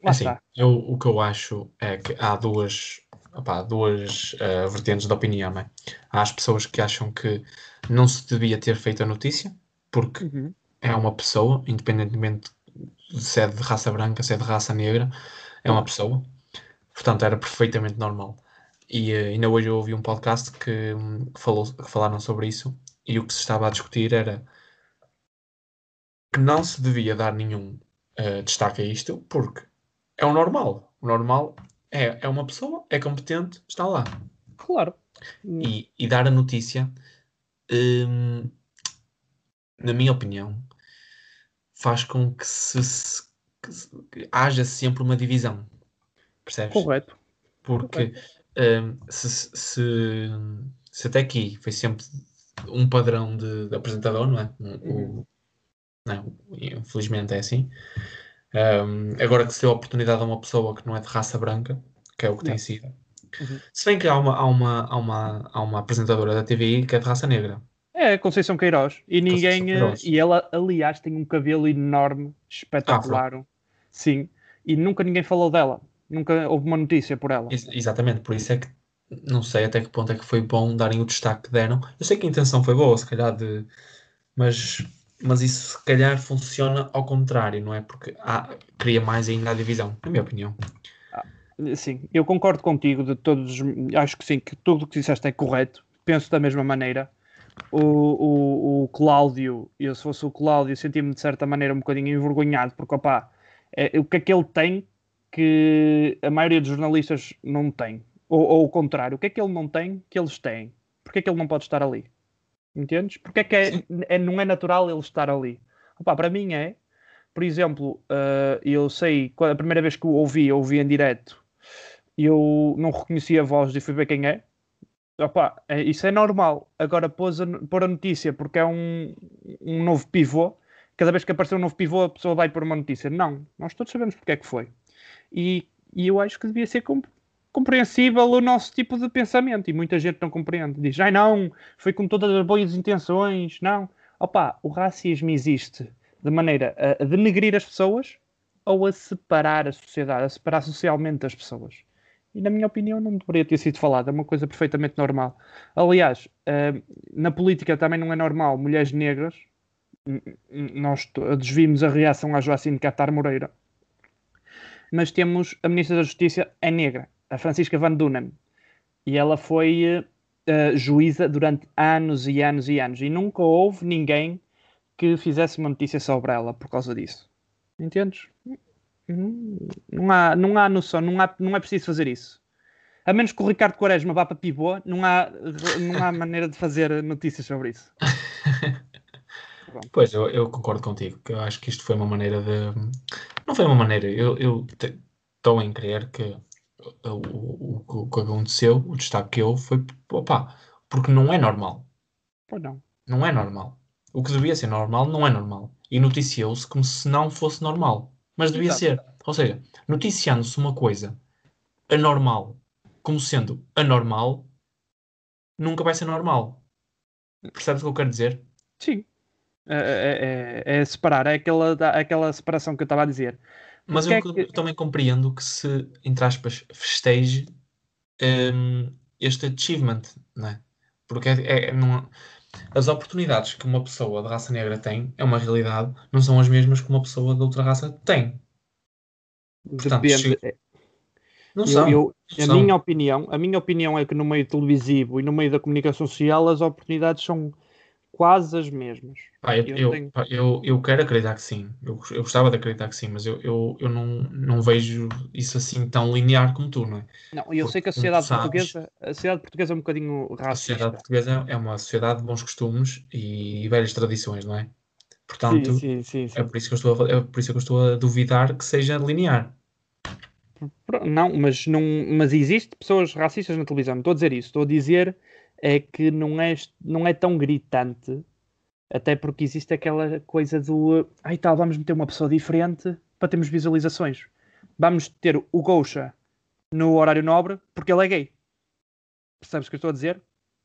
lá Assim, está. eu, o que eu acho é que há duas, opá, duas eh, vertentes de opinião. Não é? Há as pessoas que acham que não se devia ter feito a notícia, porque Uhum. é uma pessoa, independentemente se é de raça branca, se é de raça negra, é uma pessoa. Portanto, era perfeitamente normal. E eh, ainda hoje eu ouvi um podcast que, hum, que falou, que falaram sobre isso, e o que se estava a discutir era que não se devia dar nenhum eh, destaque a isto, porque é o normal. O normal é, é uma pessoa, é competente, está lá. Claro. E, e dar a notícia, hum, na minha opinião, faz com que, se, se- que se- que haja sempre uma divisão. Percebes? Correto. Porque hum, se, se- se, até aqui foi sempre um padrão de, de apresentador, não é? O- Uhum. não, infelizmente é assim. Hum, agora que se deu a oportunidade a uma pessoa que não é de raça branca, que é o que tem Não. sido. Uhum. Se bem que há uma, há, uma, há, uma, há uma apresentadora da TVI que é de raça negra. É Conceição Queiroz. E ninguém. eh, Queiroz. E ela, aliás, tem um cabelo enorme, espetacular. Sim. E nunca ninguém falou dela. Nunca houve uma notícia por ela. Ex- exatamente, por isso é que não sei até que ponto é que foi bom darem o destaque que deram. Eu sei que a intenção foi boa, se calhar, de, mas, mas isso se calhar funciona ao contrário, não é? Porque há, cria mais ainda a divisão, na minha opinião. Sim, eu concordo contigo de todos. Acho que sim, que tudo o que disseste é correto. Penso da mesma maneira. O, o, o Cláudio, eu se fosse o Cláudio, sentia-me de certa maneira um bocadinho envergonhado, porque opá, é, o que é que ele tem que a maioria dos jornalistas não tem? Ou, ou o contrário, o que é que ele não tem que eles têm? Porque é que ele não pode estar ali? Entendes? Porque é que é, é- não é natural ele estar ali? Opá, para mim é, por exemplo, eh, eu sei, a primeira vez que o ouvi, eu ouvi em direto, eu não reconheci a voz e fui ver quem é. Opa, é- isso é normal. Agora, pôs a, pôr a notícia porque é um, um novo pivô. Cada vez que aparecer um novo pivô, a pessoa vai pôr uma notícia. Não, nós todos sabemos porque é que foi. E, e eu acho que devia ser compreensível o nosso tipo de pensamento. E muita gente não compreende. Diz, ai não, foi com todas as boas intenções. Não. Opa, o racismo existe de maneira a, denegrir as pessoas ou a separar a sociedade, a separar socialmente as pessoas. E na minha opinião não deveria ter sido falado, é uma coisa perfeitamente normal. Aliás, eh, na política também não é normal mulheres negras, nós todos vimos a reação à Joacine Catar Moreira, mas temos a Ministra da Justiça é negra, a Francisca Van Dunen, e ela foi eh, juíza durante anos e anos e anos, e nunca houve ninguém que fizesse uma notícia sobre ela por causa disso. Entendes? Não há, não há noção, não, há, não é preciso fazer isso. A menos que o Ricardo Quaresma vá para pivô, não há, não há maneira de fazer notícias sobre isso. Pois, eu, eu concordo contigo, eu acho que isto foi uma maneira de. Não foi uma maneira, eu eu estou em crer que o, o, o, que aconteceu, o destaque que houve foi, opá, porque não é normal. Pois não. Não é normal. O que devia ser normal não é normal. E noticiou-se como se não fosse normal. Mas devia Exato. ser. Ou seja, noticiando-se uma coisa anormal como sendo anormal, nunca vai ser normal. Percebes o que eu quero dizer? Sim. É, é- é- é separar, é aquela, aquela separação que eu estava a dizer. Mas eu, é que- eu também compreendo que se, entre aspas, festeje hum, este achievement, não é? Porque é, é- não- as oportunidades que uma pessoa de raça negra tem, é uma realidade, não são as mesmas que uma pessoa de outra raça tem. Portanto, Depende. chega- Não são. eu- a são. minha opinião, a minha opinião é que no meio televisivo e no meio da comunicação social as oportunidades são quase as mesmas. Pá, eu, eu tenho- pá, eu, eu quero acreditar que sim. Eu, eu gostava de acreditar que sim, mas eu, eu, eu não, não vejo isso assim tão linear como tu, não é? Não, eu Porque, sei que a sociedade sabes, portuguesa, a sociedade portuguesa é um bocadinho A sociedade racista. portuguesa é uma sociedade de bons costumes e velhas tradições, não é? Portanto, Sim, sim, sim, é por isso que eu estou a, é por isso que eu estou a duvidar que seja linear. Não, mas não, mas existe pessoas racistas na televisão. Não estou a dizer isso. Estou a dizer é que não é, não é tão gritante, até porque existe aquela coisa do ai tal, vamos meter uma pessoa diferente para termos visualizações. Vamos ter o Goucha no horário nobre porque ele é gay. Percebes o que eu estou a dizer?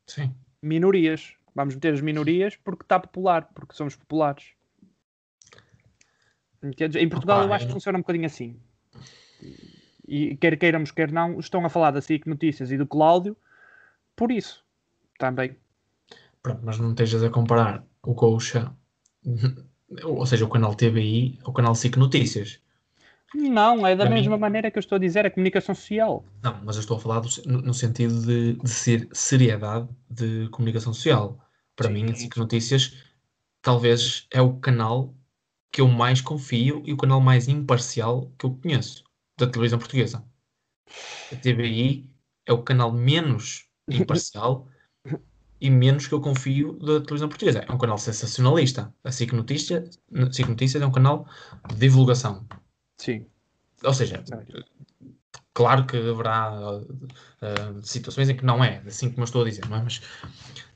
Sim. Minorias. Vamos meter as minorias porque está popular, porque somos populares. Entendes? Em Portugal Opa, eu acho que funciona um bocadinho assim. E quer queiramos, quer não, estão a falar da SIC Notícias e do Cláudio por isso também. Pronto, mas não estejas a comparar o Coxa, ou seja, o canal TVI, ao canal SIC Notícias. Não, é da Para mim- mesma maneira que eu estou a dizer, a comunicação social. Não, mas eu estou a falar do- no, no sentido de, de ser seriedade de comunicação social. Para Sim. mim, a SIC Notícias talvez é o canal que eu mais confio e o canal mais imparcial que eu conheço da televisão portuguesa. A TVI é o canal menos imparcial e menos que eu confio da televisão portuguesa. É um canal sensacionalista. A SIC Notícias, SIC Notícias é um canal de divulgação. Sim. Ou seja, claro que haverá uh, situações em que não é, assim como eu estou a dizer, não é? Mas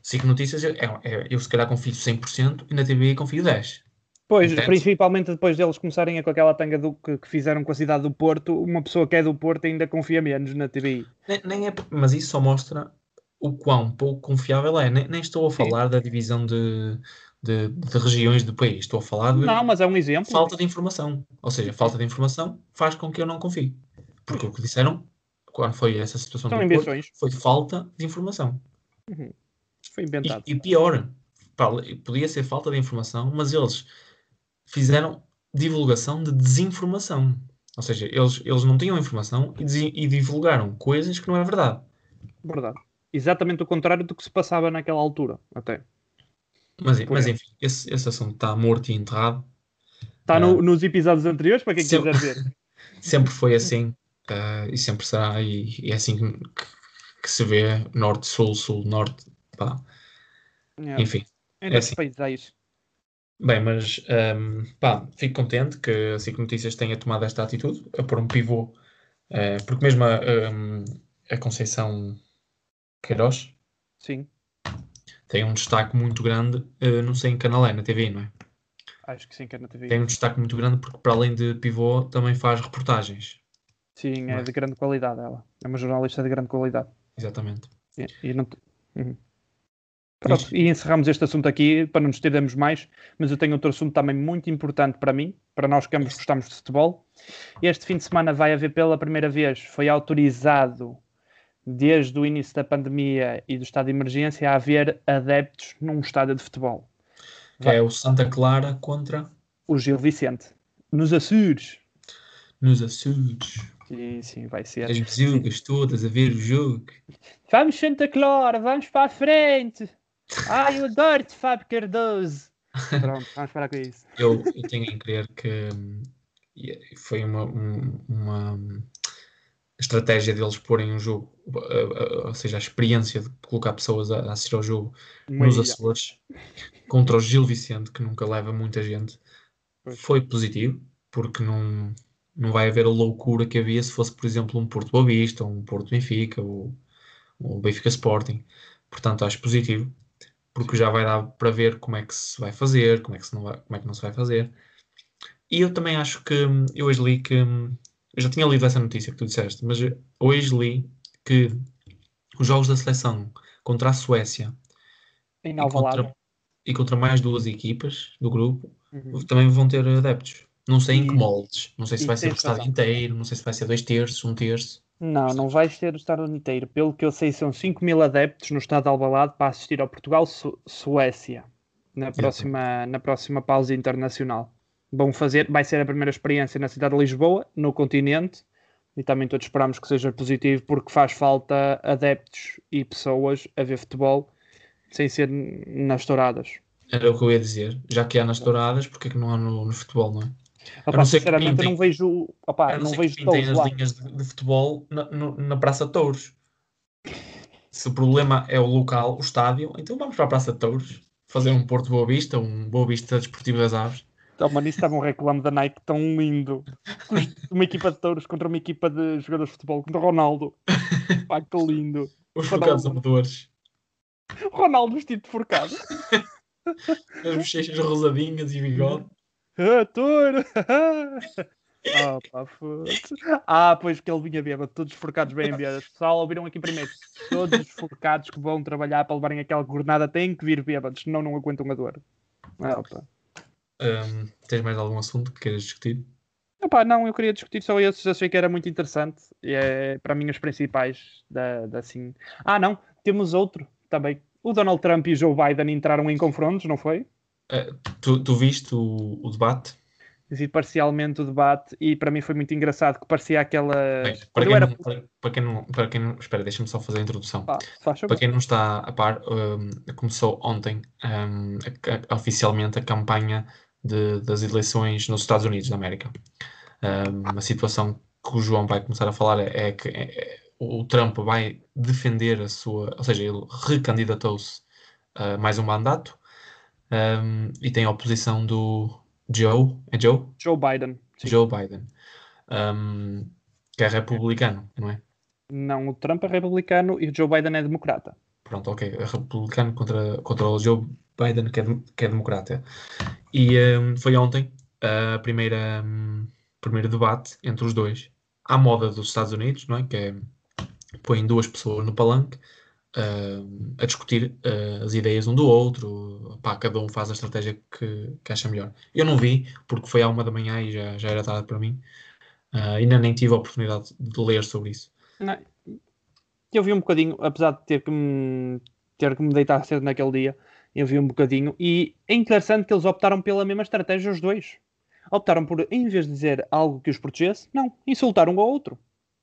SIC Notícias, é, é- eu se calhar confio 100% e na TVI confio 10%. Pois, principalmente depois deles começarem a com aquela tanga do, que, que fizeram com a cidade do Porto, uma pessoa que é do Porto ainda confia menos na TVI. Nem, nem é, mas isso só mostra o quão pouco confiável é. Nem, nem estou a falar da divisão de, de, de regiões do país, estou a falar de Não, mas é um exemplo. falta de informação. Ou seja, falta de informação faz com que eu não confie. Porque o que disseram, quando foi essa situação São do Porto, foi falta de informação. Foi inventado. E, e pior, pá, podia ser falta de informação, mas eles fizeram divulgação de desinformação. Ou seja, eles, eles não tinham informação e, e divulgaram coisas que não é verdade. Verdade. Exatamente o contrário do que se passava naquela altura, até. Mas, mas enfim, esse, esse assunto está morto e enterrado. Está no- nos episódios anteriores, para quem Sim. quiser ver. Sempre foi assim ah, e sempre será. E, e é assim que, que- se vê norte, sul, sul, norte. Pá. É. Enfim, É é assim. países. Bem, mas ahm, pá, fico contente que a SIC Notícias tenha tomado esta atitude, a pôr um pivô, eh, porque mesmo a, ahm, a Conceição Queiroz Sim, tem um destaque muito grande, eh, não sei em canal é, na TV, não é? acho que sim, que é na TV. Tem um destaque muito grande porque para além de pivô também faz reportagens. Sim, é é? de grande qualidade ela. É uma jornalista de grande qualidade. Exatamente. E, e não... Uhum. Pronto, e encerramos este assunto aqui para não nos estendermos mais, mas eu tenho outro assunto também muito importante para mim, para nós que ambos gostamos de futebol. Este fim de semana vai haver pela primeira vez, foi autorizado desde o início da pandemia e do estado de emergência a haver adeptos num estádio de futebol. Que é o Santa Clara contra O Gil Vicente, nos Açores. nos Açores. Sim, sim, vai ser. As bezugas todas a ver o jogo. Vamos Santa Clara, vamos para a frente. Ai, eu adoro-te, Fábio Cardoso. Pronto, vamos parar com isso. Eu, eu tenho em crer que hum, foi uma, um- uma estratégia deles porem um jogo, uh, uh, ou seja, a experiência de colocar pessoas a, a assistir ao jogo Uma nos ilha. Açores contra o Gil Vicente, que nunca leva muita gente, Pois. foi positivo, porque não, não vai haver a loucura que havia se fosse, por exemplo, um Porto Boa Vista, ou um Porto Benfica, ou um Benfica Sporting. Portanto, acho positivo, porque já vai dar para ver como é que se vai fazer, como é que, se não, vai, como é que não se vai fazer. E eu também acho que, eu hoje li que, eu já tinha lido essa notícia que tu disseste, mas hoje li que os jogos da seleção contra a Suécia e contra, e contra mais duas equipas do grupo Uhum. também vão ter adeptos. Não sei em que E- moldes. Não sei se e vai ser o estádio razão. inteiro, não sei se vai ser dois terços, um terço. Não, não vais ter o estádio inteiro. Pelo que eu sei, são 5 mil adeptos no estado de Alvalade para assistir ao Portugal-Suécia na próxima, na próxima pausa internacional. Vão fazer, vai ser a primeira experiência na cidade de Lisboa, no continente, e também todos esperamos que seja positivo porque faz falta adeptos e pessoas a ver futebol sem ser nas touradas. Era o que eu ia dizer. Já que há nas douradas, porque é que não há no, no futebol, não é? Opa, não sinceramente, eu não vejo, opa, não, não vejo que pintem as lá. linhas de, de futebol na, no- na Praça de Touros. Se o problema é o local, o estádio, então vamos para a Praça de Touros fazer um Porto Boa Vista, um Boa Vista Desportivo das Aves. Então, mano, isso estava um reclame da Nike tão lindo. Uma equipa de touros contra uma equipa de jogadores de futebol, contra o Ronaldo. Pá, que lindo. Os um- amadores. Ronaldo vestido de forcado. As bochechas rosadinhas e bigode. Ah, touro! Ah, pá. Ah, pois que ele vinha bêbado, todos forcados bem bêbados. Pessoal, ouviram aqui primeiro. Todos os forcados que vão trabalhar para levarem aquela jornada têm que vir bêbados, senão não aguentam a dor. Ah, pá. Hum, tens mais algum assunto que queiras discutir? Epá, não, eu queria discutir só esses, achei que era muito interessante. E é para mim os principais da, da assim. Ah, não, temos outro também. O Donald Trump e o Joe Biden entraram em confrontos, não foi? Eh, tu, tu viste o, o debate? Vi parcialmente o debate e para mim foi muito engraçado que parecia aquela. Para, quem era. não, para, para quem não, para quem não, espera, deixa-me só fazer a introdução. Favor. Para quem não está a par, hum, começou ontem hum, a- a- oficialmente a campanha de- das eleições nos Estados Unidos da América. Hum, a situação que o João vai começar a falar é, é que é- é- o Trump vai defender a sua, ou seja, ele recandidatou-se a mais um mandato hum, e tem a oposição do Joe, é Joe? Joe Biden. Sim. Joe Biden, hum, que é republicano, não é? Não, o Trump é republicano e o Joe Biden é democrata. Pronto, ok. É republicano contra, contra o Joe Biden, que é, que é democrata. E hum, foi ontem a primeira, hum, primeiro debate entre os dois, à moda dos Estados Unidos, não é? Que é, põem duas pessoas no palanque hum, a discutir uh, as ideias um do outro. Pá, cada um faz a estratégia que, que acha melhor. Eu não vi, porque foi à uma da manhã e já, já era tarde para mim. Ah, ainda nem tive a oportunidade de ler sobre isso. Não, eu vi um bocadinho, apesar de ter que me, ter que me deitar cedo naquele dia, eu vi um bocadinho e é interessante que eles optaram pela mesma estratégia os dois. Optaram por, em vez de dizer algo que os protegesse, não, insultar um ao outro.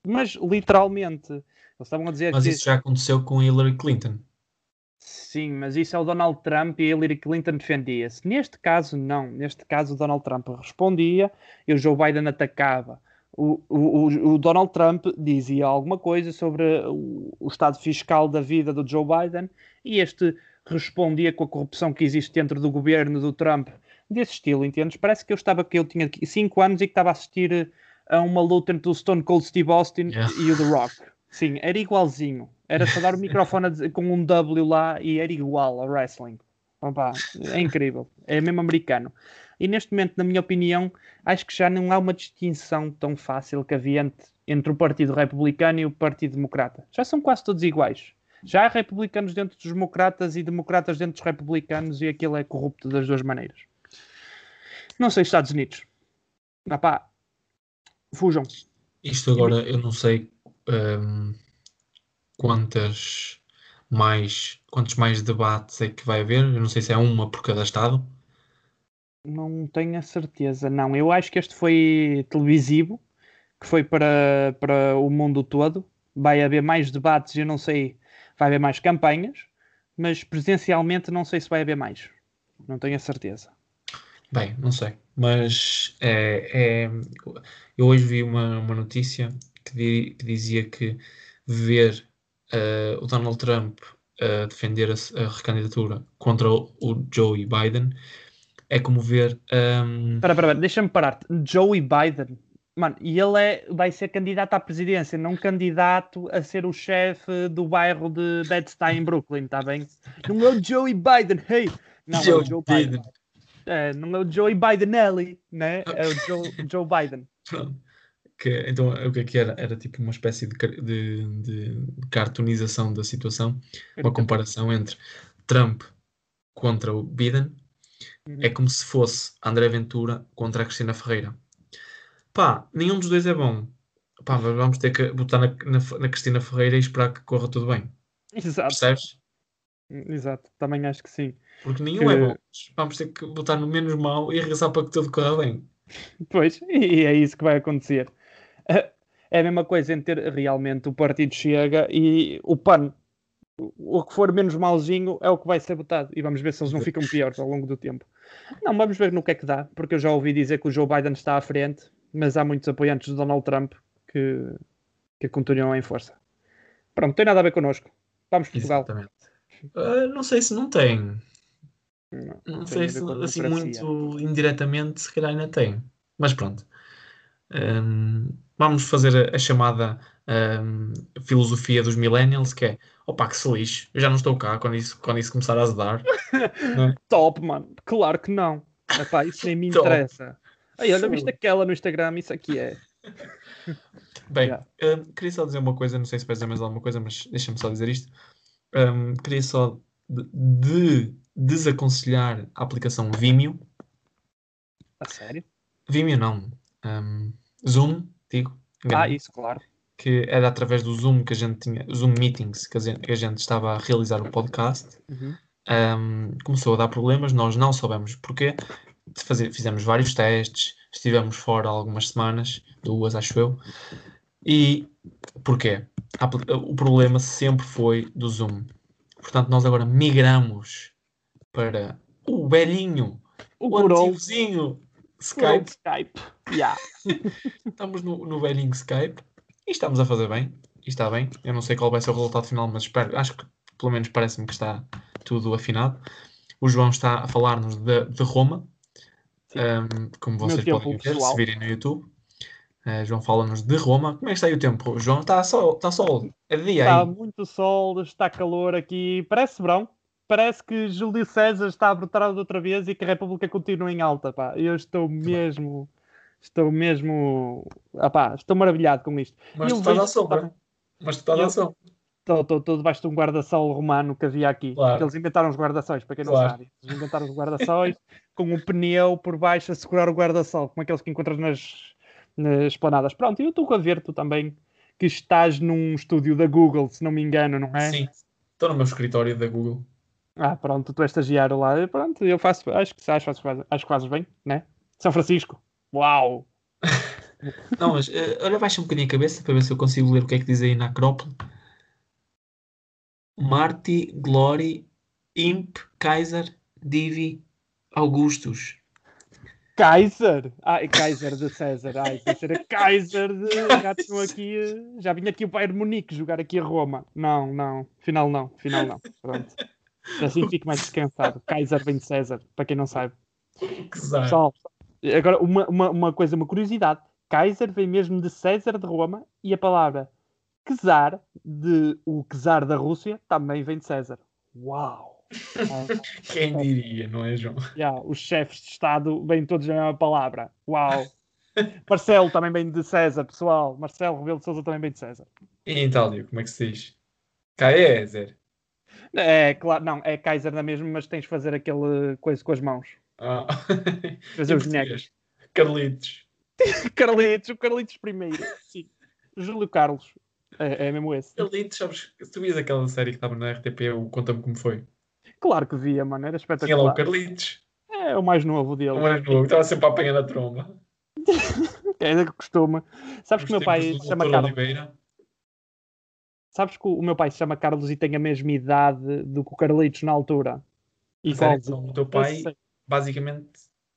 Mas literalmente, eles estavam a dizer Mas que isso já aconteceu com Hillary Clinton. sim, mas isso é o Donald Trump e Hillary Clinton defendia-se. Neste caso, não. Neste caso, o Donald Trump respondia e o Joe Biden atacava. O, o, o- o Donald Trump dizia alguma coisa sobre o, o estado fiscal da vida do Joe Biden e este respondia com a corrupção que existe dentro do governo do Trump desse estilo, entendes? Parece que eu estava que eu tinha 5 anos e que estava a assistir a uma luta entre o Stone Cold Steve Austin Yeah. e o The Rock. Sim, era igualzinho. Era só dar o microfone dizer- com um W lá e era igual ao wrestling. Opa, é incrível. É mesmo americano. E neste momento, na minha opinião, acho que já não há uma distinção tão fácil que havia entre, entre o Partido Republicano e o Partido Democrata. Já são quase todos iguais. Já há republicanos dentro dos democratas e democratas dentro dos republicanos e aquilo é corrupto das duas maneiras. Não sei, Estados Unidos. Ah pá, fujam. Isto agora eu não sei hum, quantas mais quantos mais debates é que vai haver. Eu não sei se é uma por cada estado. Não tenho a certeza, não. Eu acho que este foi televisivo, que foi para, para o mundo todo. Vai haver mais debates, eu não sei, vai haver mais campanhas, mas presencialmente não sei se vai haver mais. Não tenho a certeza. Bem, não sei. Mas é, é- eu hoje vi uma, uma notícia que, di- que dizia que ver eh, o Donald Trump a defender a, a recandidatura contra o, o Joe Biden é como ver. ehm, Espera, espera, deixa-me parar. Joey Biden. Mano, e ele é, vai ser candidato à presidência, não candidato a ser o chefe do bairro de Bed-Stuy em Brooklyn, está bem? Não é o Joey Biden, hey! Não, é Joe o Joe Biden. É, não é o Joey Bidenelli, né? É o Joe, Joe Biden. Que, então, o que é que era? Era tipo uma espécie de, de, de cartoonização da situação, uma comparação entre Trump contra o Biden. Uhum. É como se fosse André Ventura contra a Cristina Ferreira. Pá, nenhum dos dois é bom. Pá, vamos ter que botar na, na, na Cristina Ferreira e esperar que corra tudo bem. Exato, Percebes? exato, também acho que sim. Porque nenhum é Que- bom. Vamos ter que botar no menos mau e rezar para que tudo corra bem. Pois, e é isso que vai acontecer. É é a mesma coisa em ter realmente o partido chega e o PAN, o o que for menos malzinho é o que vai ser votado. E vamos ver se eles não ficam piores ao longo do tempo. Não, vamos ver no que é que dá, porque eu já ouvi dizer que o Joe Biden está à frente, mas há muitos apoiantes de Donald Trump que, que continuam em força. Pronto, não tem nada a ver connosco. Vamos Portugal. Exatamente. Ah, não sei se não tem. Não, Não tem sei se assim muito indiretamente, se calhar ainda tem. Mas pronto. Hum, vamos fazer a, chamada hum, filosofia dos millennials, que é opa, que se lixe, eu já não estou cá quando isso, quando isso começar a azedar. Top, mano. Claro que não. Epá, isso nem me interessa. Aí, olha, viste aquela no Instagram? Isso aqui é. Bem, Yeah. hum, queria só dizer uma coisa, não sei se vais dizer mais alguma coisa, mas deixa-me só dizer isto. Hum, queria só de, de desaconselhar a aplicação Vimeo. A sério? Vimeo não. hum, Zoom, digo. Ah, isso, claro. que era através do Zoom que a gente tinha, Zoom Meetings, que a gente, que a gente estava a realizar o podcast, Uhum. um, começou a dar problemas, nós não soubemos porquê, Fazer- fizemos vários testes, estivemos fora algumas semanas, duas acho eu, e porquê? O problema sempre foi do Zoom. Portanto, nós agora migramos para o velhinho, O o antigozinho Skype. Skype. Yeah. Estamos no, no velhinho Skype e estamos a fazer bem. E está bem. Eu não sei qual vai ser o resultado final, mas espero, acho que pelo menos parece-me que está tudo afinado. O João está a falar-nos de, de Roma. Um, como vocês podem ver pessoal. se virem no YouTube. Uh, João fala-nos de Roma. Como é que está aí o tempo, João? Está sol, está sol. É dia Está aí. muito sol, está calor aqui. Parece verão. Parece que Júlio César está a brotar outra vez e que a República continua em alta. Pá. Eu estou mesmo. Estou mesmo. Ah, pá, estou maravilhado com isto. Mas tu estás à sombra. Mas tu estás à sombra. Estou, estou debaixo de um guarda-sol romano que havia aqui. Claro. Eles inventaram os guarda-sóis, para quem não Claro. sabe. Eles inventaram os guarda-sóis com um pneu por baixo a segurar o guarda-sol, como aqueles que encontras nas, nas esplanadas. Pronto, e eu estou a ver tu também que estás num estúdio da Google, se não me engano, não é? Sim. Estou no meu escritório da Google. Ah, pronto, tu és estagiário lá. E Pronto, eu faço, acho que acho, acho, acho que fazes bem, né? São Francisco. Uau! Não, mas eh, olha, baixa um bocadinho a cabeça para ver se eu consigo ler o que é que diz aí na Acrópole. Marti, Glory, Imp, Kaiser, Divi, Augustus. Kaiser! Ai, Kaiser de César. Ai, pensei era Kaiser de. Já, tinham aqui, já vinha aqui o Bayern Munique jogar aqui a Roma. Não, não. Final não. Final não. Pronto. Assim fico mais descansado. Kaiser vem de César, para quem não sabe. Pessoal, agora uma, uma, uma coisa, uma curiosidade. Kaiser vem mesmo de César de Roma e a palavra czar, de o czar da Rússia, também vem de César. Uau! Quem diria, não é, João? Yeah, os chefes de Estado vêm todos na mesma palavra. Uau! Marcelo também vem de César, pessoal. Marcelo Rebelo de Souza também vem de César. E em Itália, como é que se diz? Kaiser. É, claro, não, é Kaiser na mesma, mas tens de fazer aquele coisa com as mãos. Ah. Fazer os negros. Carlitos. Carlitos, o Carlitos primeiro. Sim. Júlio Carlos. É, é mesmo esse. Carlitos, sabes? Se tu vias aquela série que estava na RTP, o Conta-me Como Foi. Claro que via, mano. Era Tinha lá o espetacular. Carlitos. É o mais novo dele. O mais novo, estava sempre a apanhar a tromba. É ainda que costuma. Sabes que o meu pai se chama. Carlos. Oliveira. Sabes que o meu pai se chama Carlos e tem a mesma idade do que o Carlitos na altura. A sério? Igualzinho. Então, o teu Eu pai, basicamente,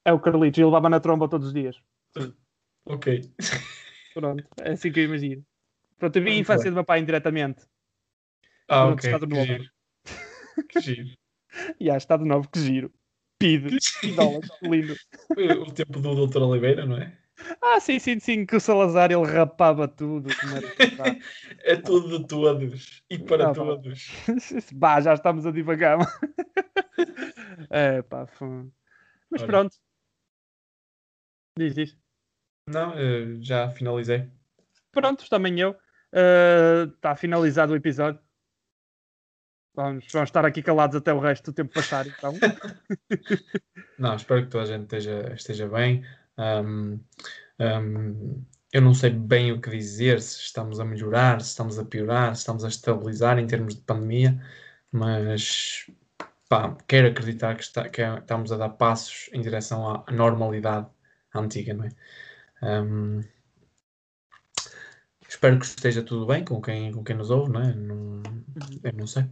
É o Carlitos, e ele levava na tromba todos os dias. Ok. Pronto, é assim que eu imagino. Pronto, eu vi a infância do meu pai indiretamente. Ah, No ok. Estado Que Novo. giro. Que giro. E ah, Estado Novo, que giro. Que dólares, lindo. O tempo do Dr. Oliveira, não é? Ah, sim, sim, sim, que o Salazar ele rapava tudo. É tudo de todos. E para Ah, todos. Bah, já estamos a divagar. é, pá, fã. Mas Olha. pronto. Diz, diz. Não, eh, já finalizei. Pronto, também eu. Está finalizado o episódio. Vamos, vamos estar aqui calados até o resto do tempo passar, então. Não, espero que toda a gente esteja, esteja bem. Ahm, ahm, eu não sei bem o que dizer, se estamos a melhorar, se estamos a piorar, se estamos a estabilizar em termos de pandemia, mas pá, quero acreditar que, está, que estamos a dar passos em direção à normalidade antiga, não é? Ahm, espero que esteja tudo bem com quem, com quem nos ouve, não é? Não, eu não sei.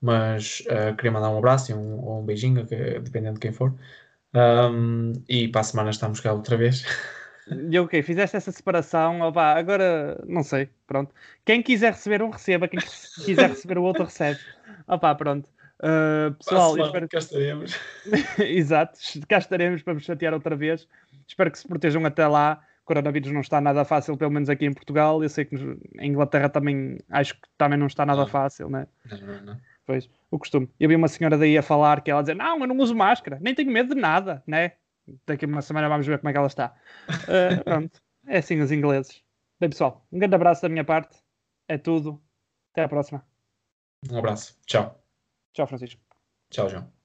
Mas ah, queria mandar um abraço e um, ou um beijinho, dependendo de quem for. Um, e para a semana estamos cá outra vez. E ok, fizeste essa separação, opá, agora não sei, pronto. Quem quiser receber um, receba, quem quiser receber o outro, recebe. Opá, pronto. Uh, pessoal, espero cá estaremos. Exato, cá estaremos para vos chatear outra vez. Espero que se protejam até lá. Coronavírus não está nada fácil, pelo menos aqui em Portugal. Eu sei que nos- em Inglaterra também acho que também não está nada Não. fácil, né? Não, não, não. Pois, o costume. Eu vi uma senhora daí a falar que ela dizer: Não, eu não uso máscara, nem tenho medo de nada, né? Daqui a uma semana vamos ver como é que ela está. Uh, pronto, é assim os ingleses. Bem, pessoal, um grande abraço da minha parte. É tudo. Até à próxima. Um abraço. Tchau. Tchau, Francisco. Tchau, João.